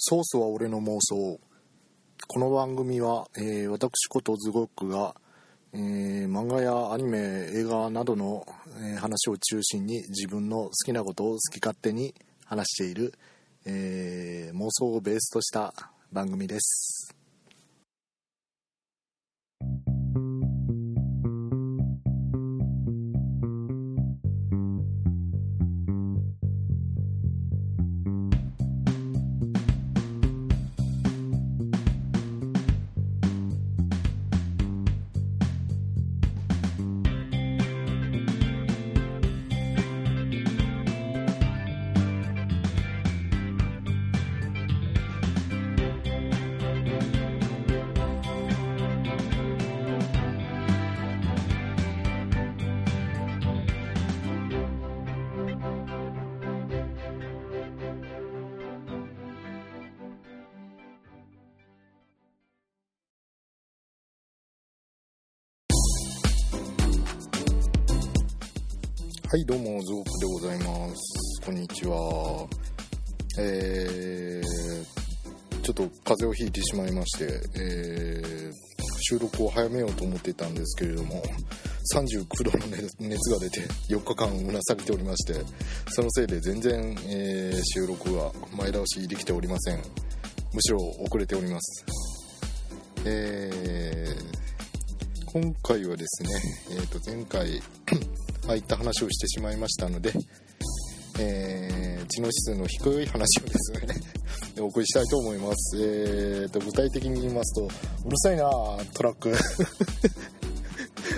ソースは俺の妄想。この番組は、えー私ことズゴックが、えー漫画やアニメ映画などの、えー話を中心に自分の好きなことを好き勝手に話している、え妄想をベースとした番組です。はいどうもズゴックでございます。こんにちは。えー、ちょっと風邪をひいてしまいまして、えー収録を早めようと思っていたんですけれども39度の熱が出て4日間うなされておりましてそのせいで全然、えー収録は前倒しできておりません。むしろ遅れております。えー今回はですね、えー、と前回ああいった話をしてしまいましたので、えー知能指数の低い話をですね お送りしたいと思います、えー、と具体的に言いますとうるさいなトラック。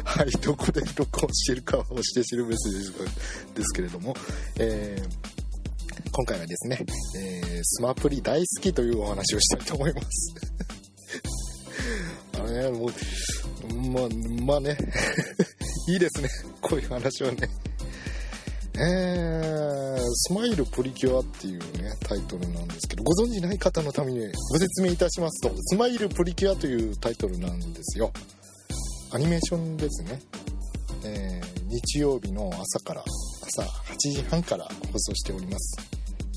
はいどこで録音してるかは押して知るべしですですけれども、えー今回はですね、えースマプリ大好きというお話をしたいと思います。あのねもうまあまあね。いいですね。こういう話はね。えー、スマイルプリキュアっていうねタイトルなんですけどご存知ない方のためにご説明いたしますとスマイルプリキュアというタイトルなんですよ。アニメーションですね、えー日曜日の朝から朝8時半から放送しております、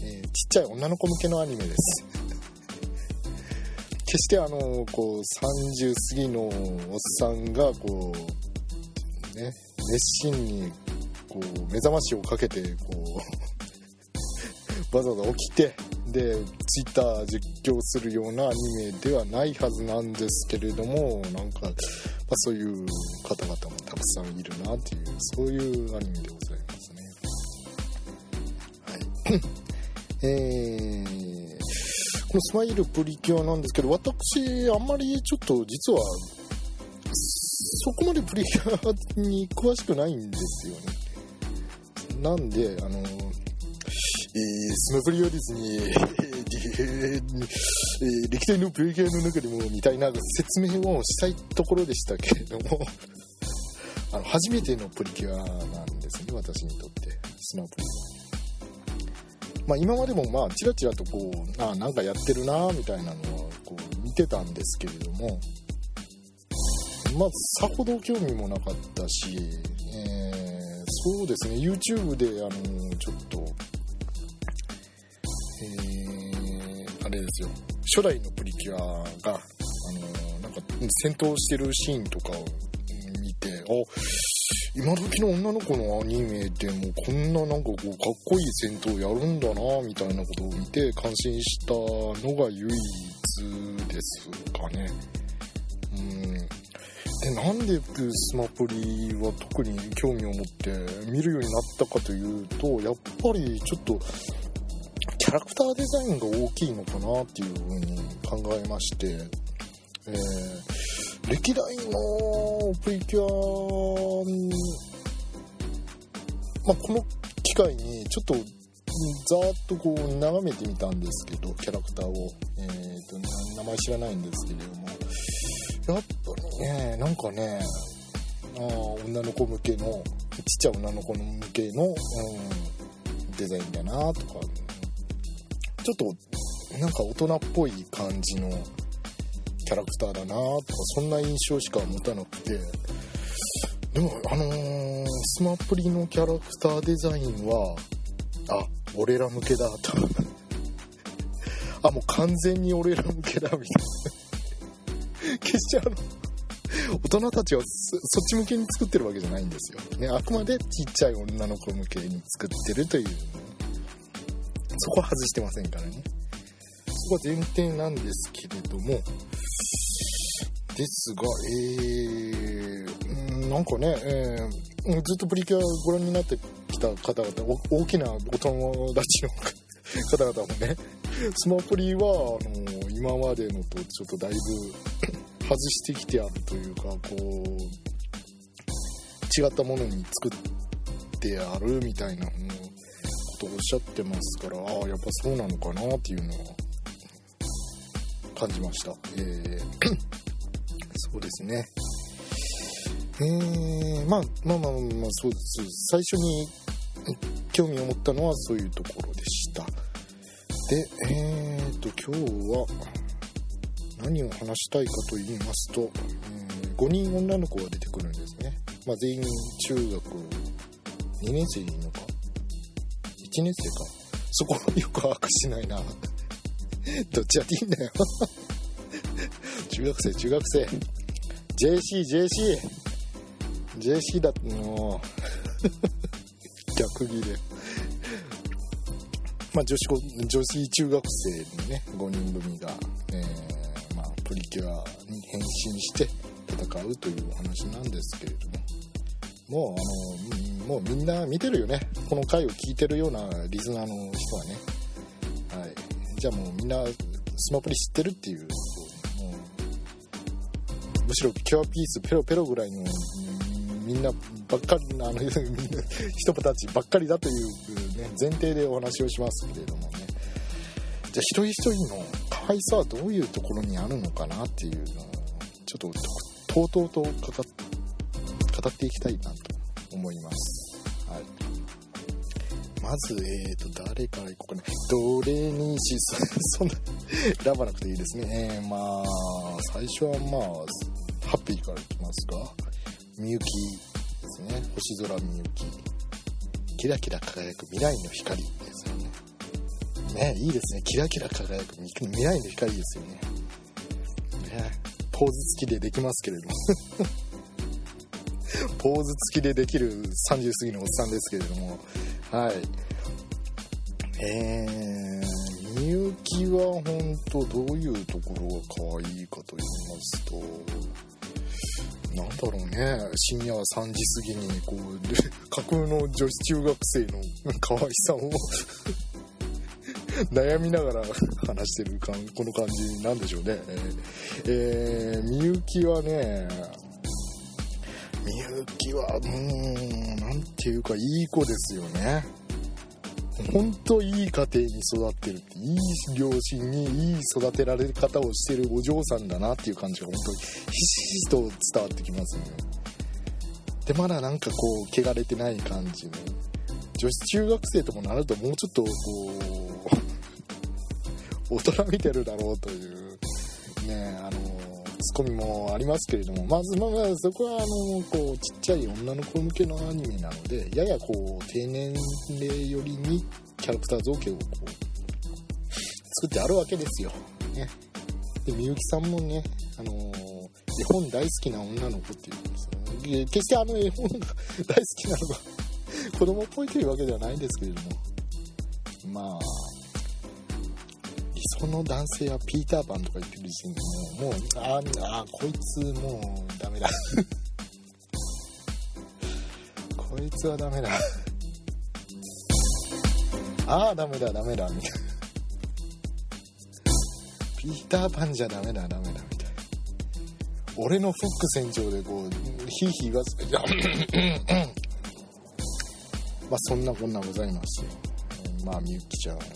えーちっちゃい女の子向けのアニメです。決してあのこう30過ぎのおっさんがこうね。熱心にこう目覚ましをかけてこう わざわざ起きてでツイッター実況するようなアニメではないはずなんですけれどもなんか、まあ、そういう方々もたくさんいるなっていうそういうアニメでございますね。はい。えーこのスマイルプリキュアなんですけど私あんまりちょっと実はそこまでプリキュアに詳しくないんですよねなんであの、えースマプリはですね、えー歴代のプリキュアの中でもみたいな説明をしたいところでしたけれどもあの初めてのプリキュアなんですね私にとってスマプリは。まあ、今までもまあちらちらとこうあなんかやってるなみたいなのはこう見てたんですけれどもまあさほど興味もなかったし、えーそうですね YouTube であのちょっとえーあれですよ。初代のプリキュアがあのなんか戦闘してるシーンとかを見てあ今時の女の子のアニメでもこんななんかこうかっこいい戦闘やるんだなみたいなことを見て感心したのが唯一ですかね。うん。なんでスマプリは特に興味を持って見るようになったかというとやっぱりちょっとキャラクターデザインが大きいのかなっていうふうに考えまして、えー歴代のプリキュア、まあ、この機会にちょっとざーっとこう眺めてみたんですけどキャラクターを、えー、と名前知らないんですけれどもやっね。なんかねあ女の子向けのちっちゃい女の子向けの、うん、デザインだなとか。ちょっとなんか大人っぽい感じのキャラクターだなとかそんな印象しか持たなくて。でもあのースマプリのキャラクターデザインはあ俺ら向けだと。あもう完全に俺ら向けだみたいな。決してあの。大人たちはそっち向けに作ってるわけじゃないんですよ、ね、あくまでちっちゃい女の子向けに作ってるという。そこは外してませんからね。そこは前提なんですけれども。ですがえー、なんかね、えー、ずっとプリキュアご覧になってきた方々大きなお友達の方々もね スマプリはあの今までのとちょっとだいぶ外してきてあるというかこう違ったものに作ってあるみたいなことをおっしゃってますからああやっぱそうなのかなっていうのは感じました、えー、そうですね。えー、まあまあまあまあそうです。最初に興味を持ったのはそういうところでした。でえーと今日は何を話したいかと言いますと、えー、5人女の子が出てくるんですね、まあ、全員中学2年生でいいのか1年生か。そこよく把握しないな。どっちやっていいんだよ。中学生中学生。JCJC JC だっての 逆ギレ。まあ女子女子中学生のね5人組が、プリキュアに変身して戦うというお話なんですけれども。もうあのもうみんな見てるよね。この回を聞いてるようなリスナーの人はね。はい。じゃあもうみんなスマプリ知ってるっていう。もうむしろキュアピースペロペロぐらいのみんなばっかりあの 人たちばっかりだという、ね、前提でお話をしますけれどもね。じゃあ一人一人の可愛さはどういうところにあるのかなっていうのをちょっととうとうと語っていきたいなと思います。はい。まず、えーと、誰からいこうかな。どれにし、そんな、選ばなくていいですね。えー、まあ、最初はまあ、ハッピーからいきますが、みゆきですね。星空みゆき。キラキラ輝く未来の光ね。いいですね。キラキラ輝く未来の光ですよね。ね、ポーズ付きでできますけれども。ポーズ付きでできる30過ぎのおっさんですけれども。はい。えー、みゆきは本当どういうところが可愛いかと言いますと、なんだろうね、深夜3時過ぎに、こう、架空の女子中学生の可愛さを悩みながら話してるかんこの感じなんでしょうね。えー、みゆきはね、みゆきは、うーん、なんていうか、いい子ですよね。ほんといい家庭に育ってるっていい両親にいい育てられ方をしてるお嬢さんだなっていう感じが本当にひしひしと伝わってきますねでまだなんかこう汚れてない感じの女子中学生ともなるともうちょっとこう大人見てるだろうというねあのツッコミもありますけれどもまずまあそこはあのこうちっちゃい女の子向けのアニメなのでややこう低年齢寄りにキャラクター造形をこう作ってあるわけですよ。ね、でみゆきさんもねあの絵本大好きな女の子っていうんですよ、ね、決してあの絵本が大好きなのが子供っぽいというわけではないんですけれども。まあ理想の男性はピーターパンとか言ってる時点でもうもうああこいつもうダメだ。こいつはダメだ。ああダメだダメだみたいなピーターパンじゃダメだダメだみたいな。俺のフック船長でこうヒーヒー言わず まあそんなこんなございますよ。まあみゆきちゃんはね、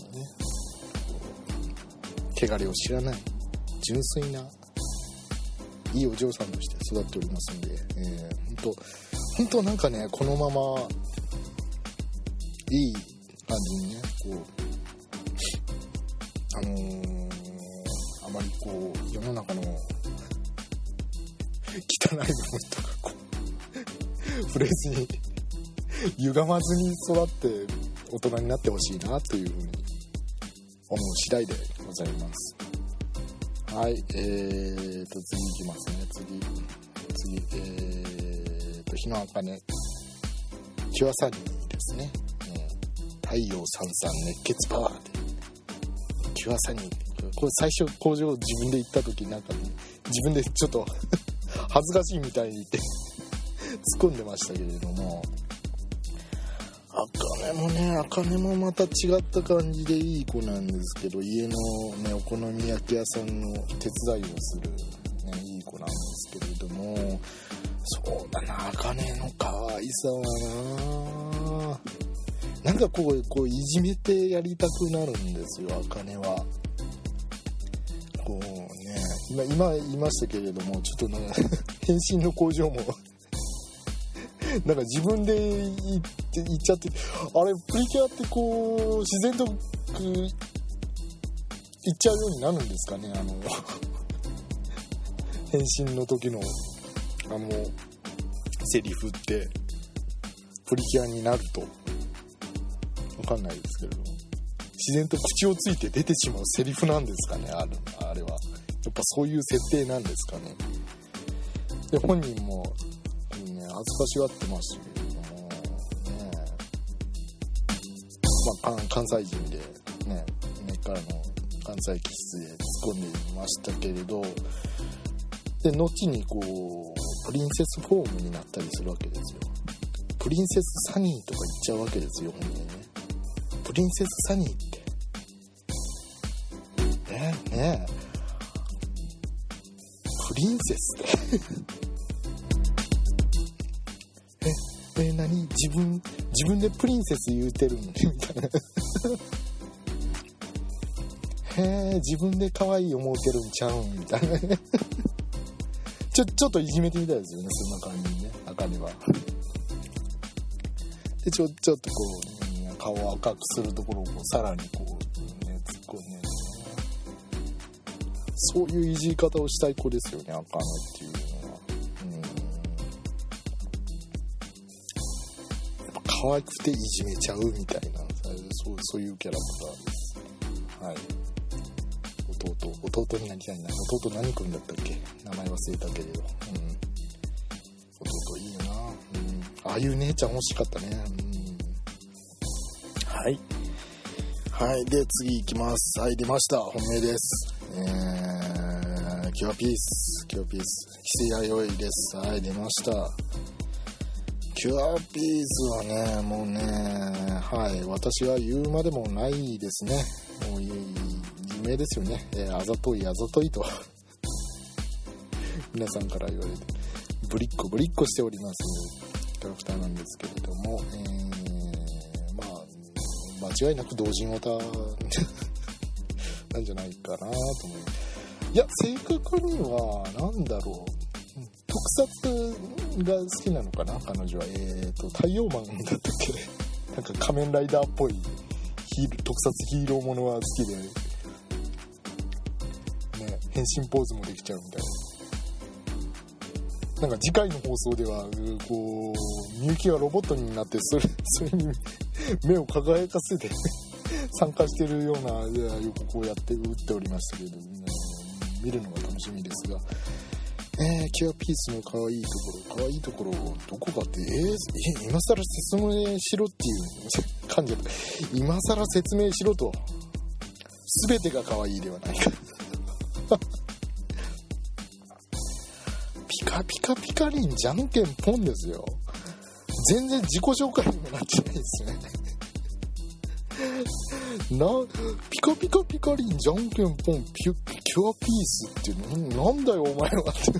汚れを知らない、純粋な、いいお嬢さんとして育っておりますので、えー、本当本当なんかね、このまま、いい感じにね、こう、あのー、あまりこう、世の中の汚い部分とかこう、触れずに歪まずに育って大人になってほしいなというふうに思う次第でざいます。はいえーと次いきますね。次次えーと日の茜。キュアサニーですね、えー、太陽さんさん熱血パワーで。キュアサニーこれ最初工場自分で行った時なんか、ね、自分でちょっと 恥ずかしいみたいに言って突っ込んでましたけれども。あかねもねあかねもまた違った感じでいい子なんですけど家のねお好み焼き屋さんの手伝いをする、ね、いい子なんですけれどもそうだなあかねの可愛さはな。なんかこうこういじめてやりたくなるんですよあかねは。こうね今今言いましたけれどもちょっとね 変身の工場も なんか自分で言って言っちゃってあれプリキュアってこう自然と言っちゃうようになるんですかねあの 変身の時のあのセリフってプリキュアになると。分かんないですけれど自然と口をついて出てしまうセリフなんですかねあるあれは。やっぱそういう設定なんですかね。で本人も恥ずかしがってましたけれども、ねまあ、関西人でね根っからの関西気質で突っ込んでいましたけれどで後にこうプリンセスフォームになったりするわけですよ。プリンセスサニーとか言っちゃうわけですよ本当にね。プリンセスサニーって。ねえ？ねえ。プリンセスって。自分自分でプリンセス言うてるのに。みたいなへえ自分で可愛い思うてるんちゃうんみたいな。ちょちょっといじめてみたいですよねそんな感じにね。あかねは。でちょちょっとこう、顔を赤くするところをこうさらにこうね突っ込んで。そういういじり方をしたい子ですよねあかねっていう。可愛くていじめちゃうみたいなそうそういうキャラクターですはい。弟弟になりたいな。弟何君だったっけ？名前忘れたけれど、うん、弟いいよな、うん、ああいう姉ちゃん欲しかったね、うん、はい。はい。で次いきます。はい出ました。本命です。えー、キュアピース。キュアピース。キセヤヨイです。はい出ました。キュアピースはね、もうね、はい、私は言うまでもないですね。もう有名ですよね。えー、あざとい、あざといと 皆さんから言われて、ぶりっこぶりっこしておりますキャラクターなんですけれども、えー、まあ、間違いなく同人オタ なんじゃないかなと思います。いや、正確には、何だろう。特撮が好きなのかな？彼女は。えっ、ー、と、太陽マンだったっけ？なんか仮面ライダーっぽい。ヒー特撮ヒーローものは好きで、ね、変身ポーズもできちゃうみたいな。なんか次回の放送では、こう、みゆきがロボットになって、それ、それに目を輝かせて 参加してるような予告をやって打っておりましたけど、ね、見るのが楽しみですが、えー、キュアピースの可愛いところ、可愛いところを、どこかって、えー、今更説明しろっていう感じだ。今更説明しろと。全てが可愛いではないか。ピカピカピカリンじゃんけんポンですよ。全然自己紹介にもなってないですね。な、ピカピカピカリンじゃんけんポンピュキュアピースってななんだよお前はって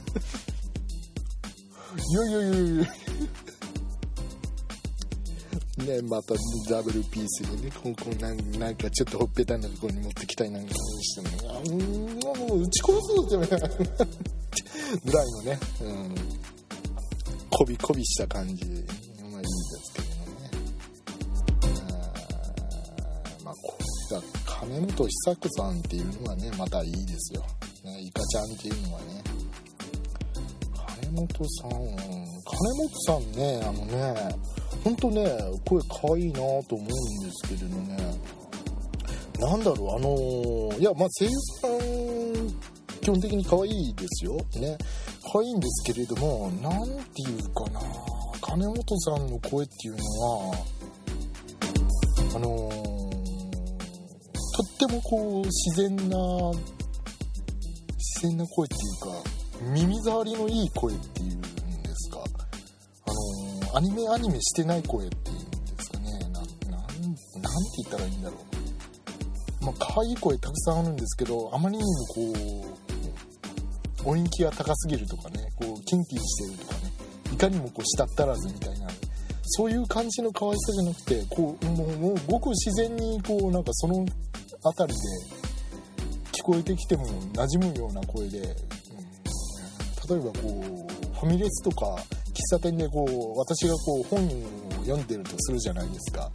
いやいやいやいやねまたダブルピースでねここなんなんかちょっとほっぺたのところに持ってきたいなんかしてもうんもう打ち殺そうってぐらいのねうんこびこびした感じで金本久子さんっていうのはねまたいいですよ、ね、イカちゃんっていうのはね。金本さん金本さんねあのねほんとね声可愛いなと思うんですけれどね。なんだろうあのーいやまあ声優さん基本的に可愛いですよ。ね。可愛いんですけれどもなんていうかな。金本さんの声っていうのはあのーとってもこう自然な自然な声っていうか耳障りのいい声っていうんですか？あのーアニメアニメしてない声っていうんですかね。ななんて言ったらいいんだろう。まあ可愛い声たくさんあるんですけどあまりにもこう音域が高すぎるとかねこうキンキンしてるとかねいかにもこう舌足らずみたいなそういう感じの可愛さじゃなくてこうもうもうごく自然にこうなんかその辺りで聞こえてきても馴染むような声で、うん例えばこうファミレスとか喫茶店でこう私がこう本を読んでるとするじゃないですか。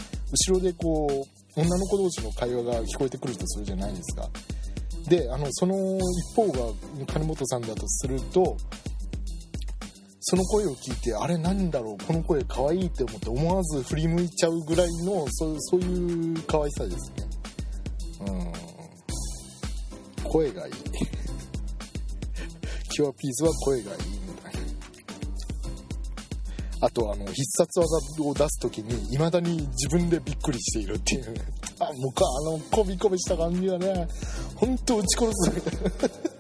後ろでこう女の子同士の会話が聞こえてくるとするじゃないですか。であのその一方が金本さんだとするとその声を聞いてあれなんだろうこの声可愛いって思って思わず振り向いちゃうぐらいのそうそういう可愛さですね。うん。声がいい。キュアピースは声がいいみたいな。あとあの必殺技を出す時に未だに自分でびっくりしているっていう。ねあもうかあのコビコビした感じがね。本当撃ち殺す。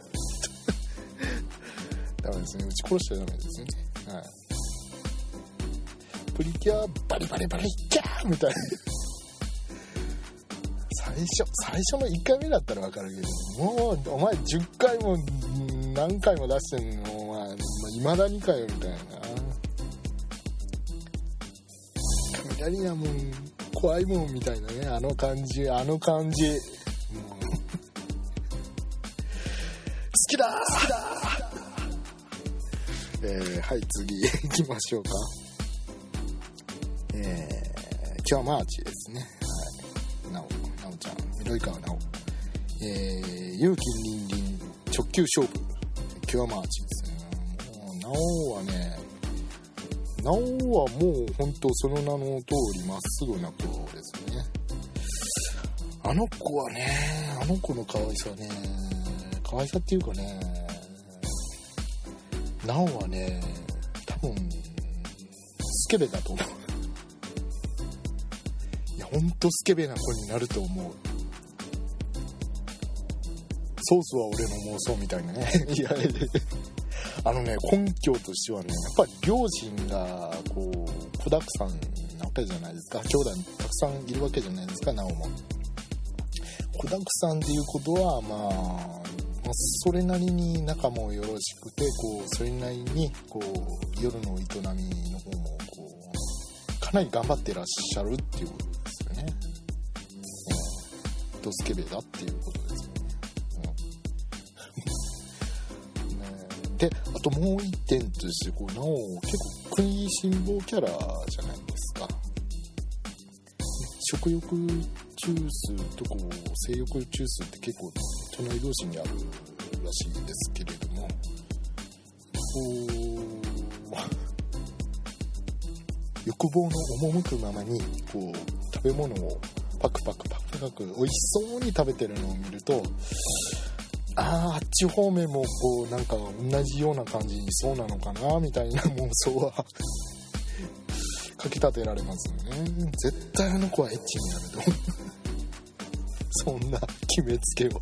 ダメですね。撃ち殺しちゃダメですね。はい。プリキュアバリバリバリキャーみたいな。最初最初の1回目だったら分かるけどもうお前10回も何回も出してんのお前いまだにかよみたいな雷やもん怖いもんみたいなねあの感じあの感じもう好きだ好きだえー、はい次行きましょうかえー、今日はマーチですねなおちゃん緑川なおえー、勇気凛々直球勝負。今日はマーチですね。もうなおはねなおはもう本当その名の通りまっすぐな子ですね。あの子はねあの子の可愛さね可愛さっていうかねなおはね多分スケベだと思う。いやほんとスケベな子になると思う。ソースは俺の妄想みたいなね。いやあのね根拠としてはねやっぱり両親がこう子だくさんなわけじゃないですか。兄弟たくさんいるわけじゃないですかなおも。子だくさんっていうことはまあまあそれなりに仲もよろしくてこうそれなりにこう夜の営みの方もこうかなり頑張ってらっしゃるっていうことですよね。うん、ドスケベだっていうことであともう一点としてこうなお結構食いしん坊キャラじゃないですか。食欲中枢とこう性欲中枢って結構隣同士にあるらしいんですけれどもこう欲望の赴くままにこう食べ物をパクパクパクパク美味しそうに食べてるのを見るとあああっち方面もこうなんか同じような感じにそうなのかなみたいな妄想は かきたてられますよね。絶対あの子はエッチになると そんな決めつけを、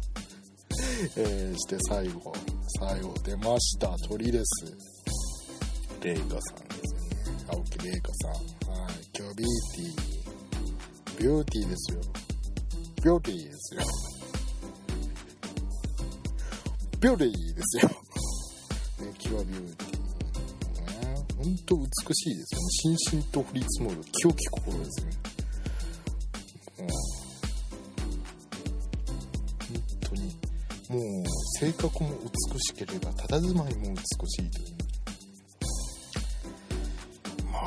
えして最後最後出ました。鳥です。レイカさんですね。青木レイカさん。はい。今日ビーティー。ビューティーですよ。ビューティーですよ。ビューティーですよ。ねキュアビューティーね本当美しいですよね。しんしんと降り積もる清き心ですよねうん本当にもう性格も美しければ佇まいも美しいという。ま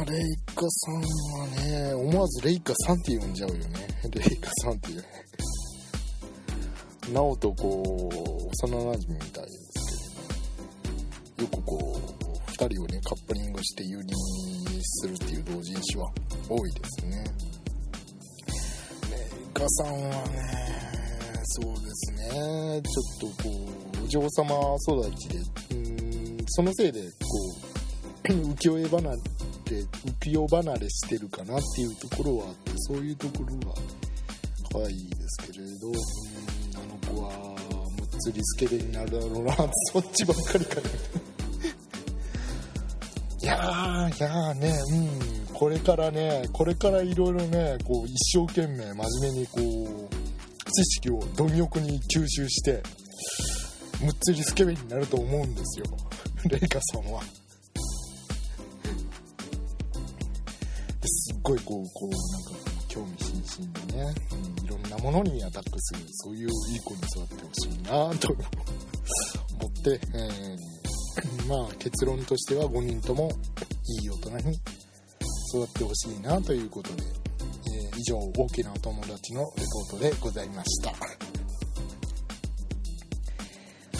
あレイカさんはね思わずレイカさんって呼んじゃうよね。レイカさんっていう。なおとこう幼なじみみたいですけどよくこう2人をねカップリングして有利にするっていう同人誌は多いですね。レイカさんはねそうですね。ちょっとこうお嬢様育ちでうんそのせいでこう 浮世絵離れ浮世離れしてるかなっていうところはあってそういうところは可愛いですけれど。むっつりスケベになるだろうなそっちばっかりかねいやーいやーねうん。これからねこれからいろいろねこう一生懸命真面目にこう知識を貪欲に吸収してむっつりスケベになると思うんですよ。レイカさんは。で すっごいこうこうなんか興味津々でね、うん、いろなものにアタックするそういういい子に育ってほしいなと思って、えー、まあ結論としては5人ともいい大人に育ってほしいなということで、えー、以上大きなお友達のレポートでございました。は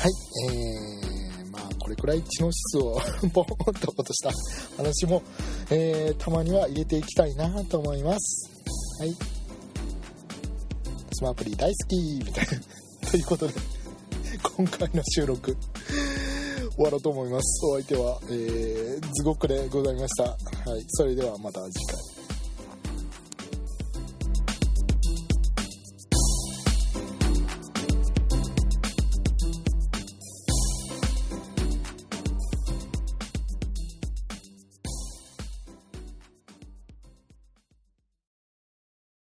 いえー、まあこれくらい知能指数を ボーンと落とした話も、えー、たまには入れていきたいなと思います。はい。スマアプリ大好きみたいな。ということで今回の収録終わろうと思います。お相手は、えー、ズゴックでございました。はい。それではまた次回。